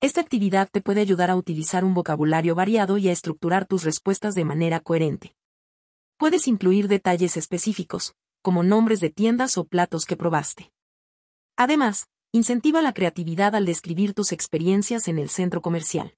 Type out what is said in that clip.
Esta actividad te puede ayudar a utilizar un vocabulario variado y a estructurar tus respuestas de manera coherente. Puedes incluir detalles específicos, como nombres de tiendas o platos que probaste. Además, incentiva la creatividad al describir tus experiencias en el centro comercial.